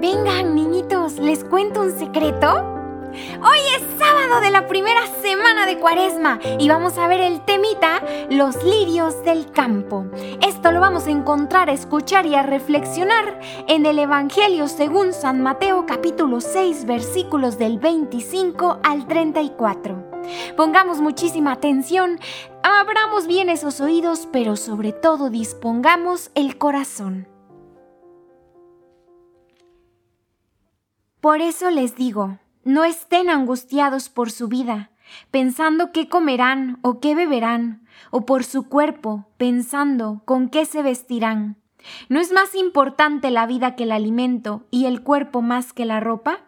Vengan, niñitos, ¿les cuento un secreto? Hoy es sábado de la primera semana de Cuaresma y vamos a ver el temita Los lirios del campo. Esto lo vamos a encontrar, a escuchar y a reflexionar en el Evangelio según San Mateo capítulo 6 versículos del 25 al 34. Pongamos muchísima atención, abramos bien esos oídos, pero sobre todo dispongamos el corazón. Por eso les digo, no estén angustiados por su vida, pensando qué comerán o qué beberán, o por su cuerpo, pensando con qué se vestirán. ¿No es más importante la vida que el alimento y el cuerpo más que la ropa?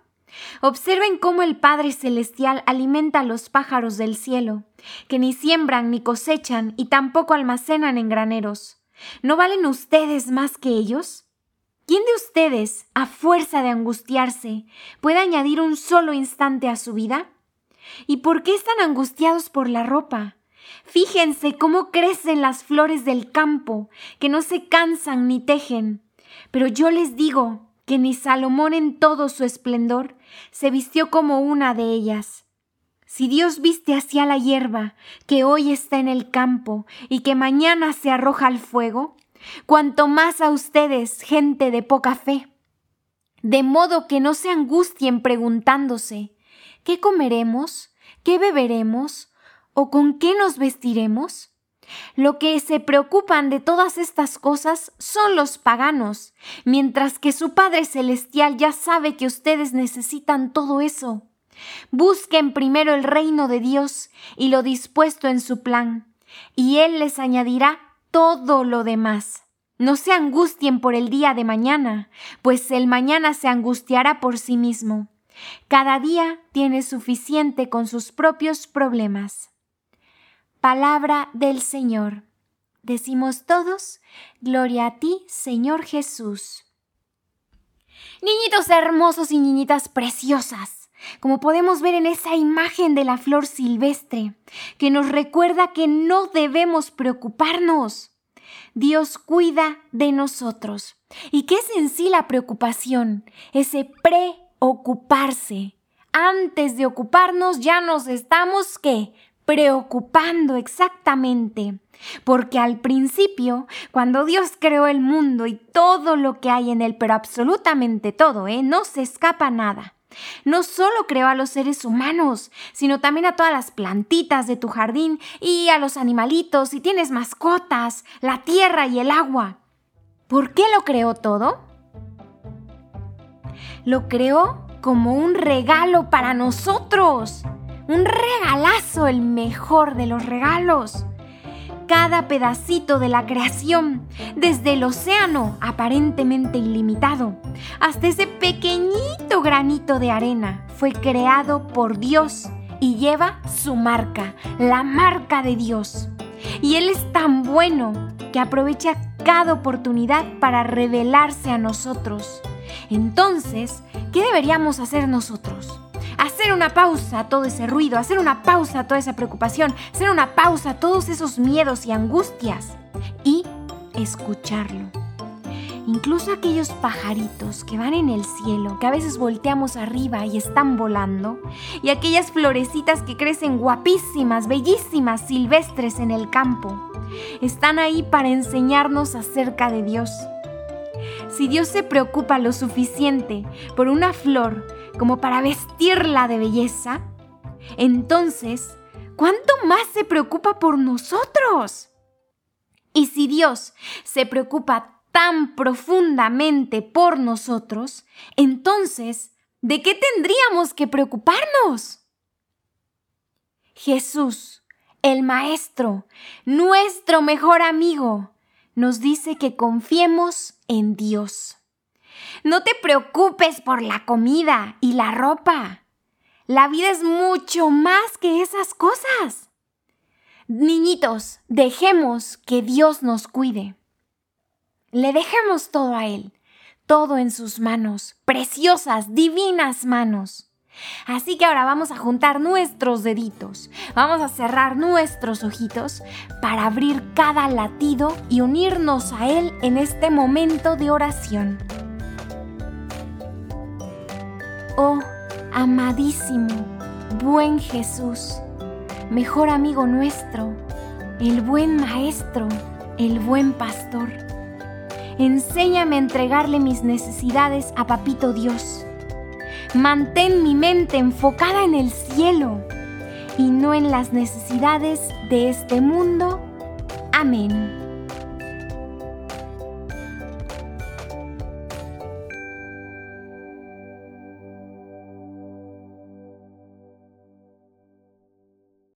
Observen cómo el Padre Celestial alimenta a los pájaros del cielo, que ni siembran ni cosechan y tampoco almacenan en graneros. ¿No valen ustedes más que ellos? ¿Quién de ustedes, a fuerza de angustiarse, puede añadir un solo instante a su vida? ¿Y por qué están angustiados por la ropa? Fíjense cómo crecen las flores del campo, que no se cansan ni tejen. Pero yo les digo que ni Salomón en todo su esplendor se vistió como una de ellas. Si Dios viste hacia la hierba, que hoy está en el campo y que mañana se arroja al fuego, cuanto más a ustedes, gente de poca fe. De modo que no se angustien preguntándose, ¿qué comeremos? ¿Qué beberemos? ¿O con qué nos vestiremos? Lo que se preocupan de todas estas cosas son los paganos, mientras que su Padre Celestial ya sabe que ustedes necesitan todo eso. Busquen primero el reino de Dios y lo dispuesto en su plan, y Él les añadirá todo lo demás. No se angustien por el día de mañana, pues el mañana se angustiará por sí mismo. Cada día tiene suficiente con sus propios problemas. Palabra del Señor. Decimos todos, Gloria a ti, Señor Jesús. Niñitos hermosos y niñitas preciosas como podemos ver en esa imagen de la flor silvestre, que nos recuerda que no debemos preocuparnos. Dios cuida de nosotros. ¿Y qué es en sí la preocupación? Ese preocuparse. Antes de ocuparnos ya nos estamos ¿qué? preocupando exactamente. Porque al principio, cuando Dios creó el mundo y todo lo que hay en él, pero absolutamente todo, ¿eh? no se escapa nada. No solo creó a los seres humanos, sino también a todas las plantitas de tu jardín y a los animalitos, si tienes mascotas, la tierra y el agua. ¿Por qué lo creó todo? Lo creó como un regalo para nosotros. Un regalazo, el mejor de los regalos cada pedacito de la creación, desde el océano aparentemente ilimitado hasta ese pequeñito granito de arena, fue creado por Dios y lleva su marca, la marca de Dios. Y Él es tan bueno que aprovecha cada oportunidad para revelarse a nosotros. Entonces, ¿qué deberíamos hacer nosotros? Hacer una pausa a todo ese ruido, hacer una pausa a toda esa preocupación, hacer una pausa a todos esos miedos y angustias y escucharlo. Incluso aquellos pajaritos que van en el cielo, que a veces volteamos arriba y están volando, y aquellas florecitas que crecen guapísimas, bellísimas, silvestres en el campo, están ahí para enseñarnos acerca de Dios. Si Dios se preocupa lo suficiente por una flor como para vestirla de belleza, entonces, ¿cuánto más se preocupa por nosotros? Y si Dios se preocupa tan profundamente por nosotros, entonces, ¿de qué tendríamos que preocuparnos? Jesús, el Maestro, nuestro mejor amigo, nos dice que confiemos en Dios. No te preocupes por la comida y la ropa. La vida es mucho más que esas cosas. Niñitos, dejemos que Dios nos cuide. Le dejemos todo a Él, todo en sus manos, preciosas, divinas manos. Así que ahora vamos a juntar nuestros deditos, vamos a cerrar nuestros ojitos para abrir cada latido y unirnos a Él en este momento de oración. Oh, amadísimo, buen Jesús, mejor amigo nuestro, el buen Maestro, el buen Pastor. Enséñame a entregarle mis necesidades a Papito Dios. Mantén mi mente enfocada en el cielo y no en las necesidades de este mundo. Amén.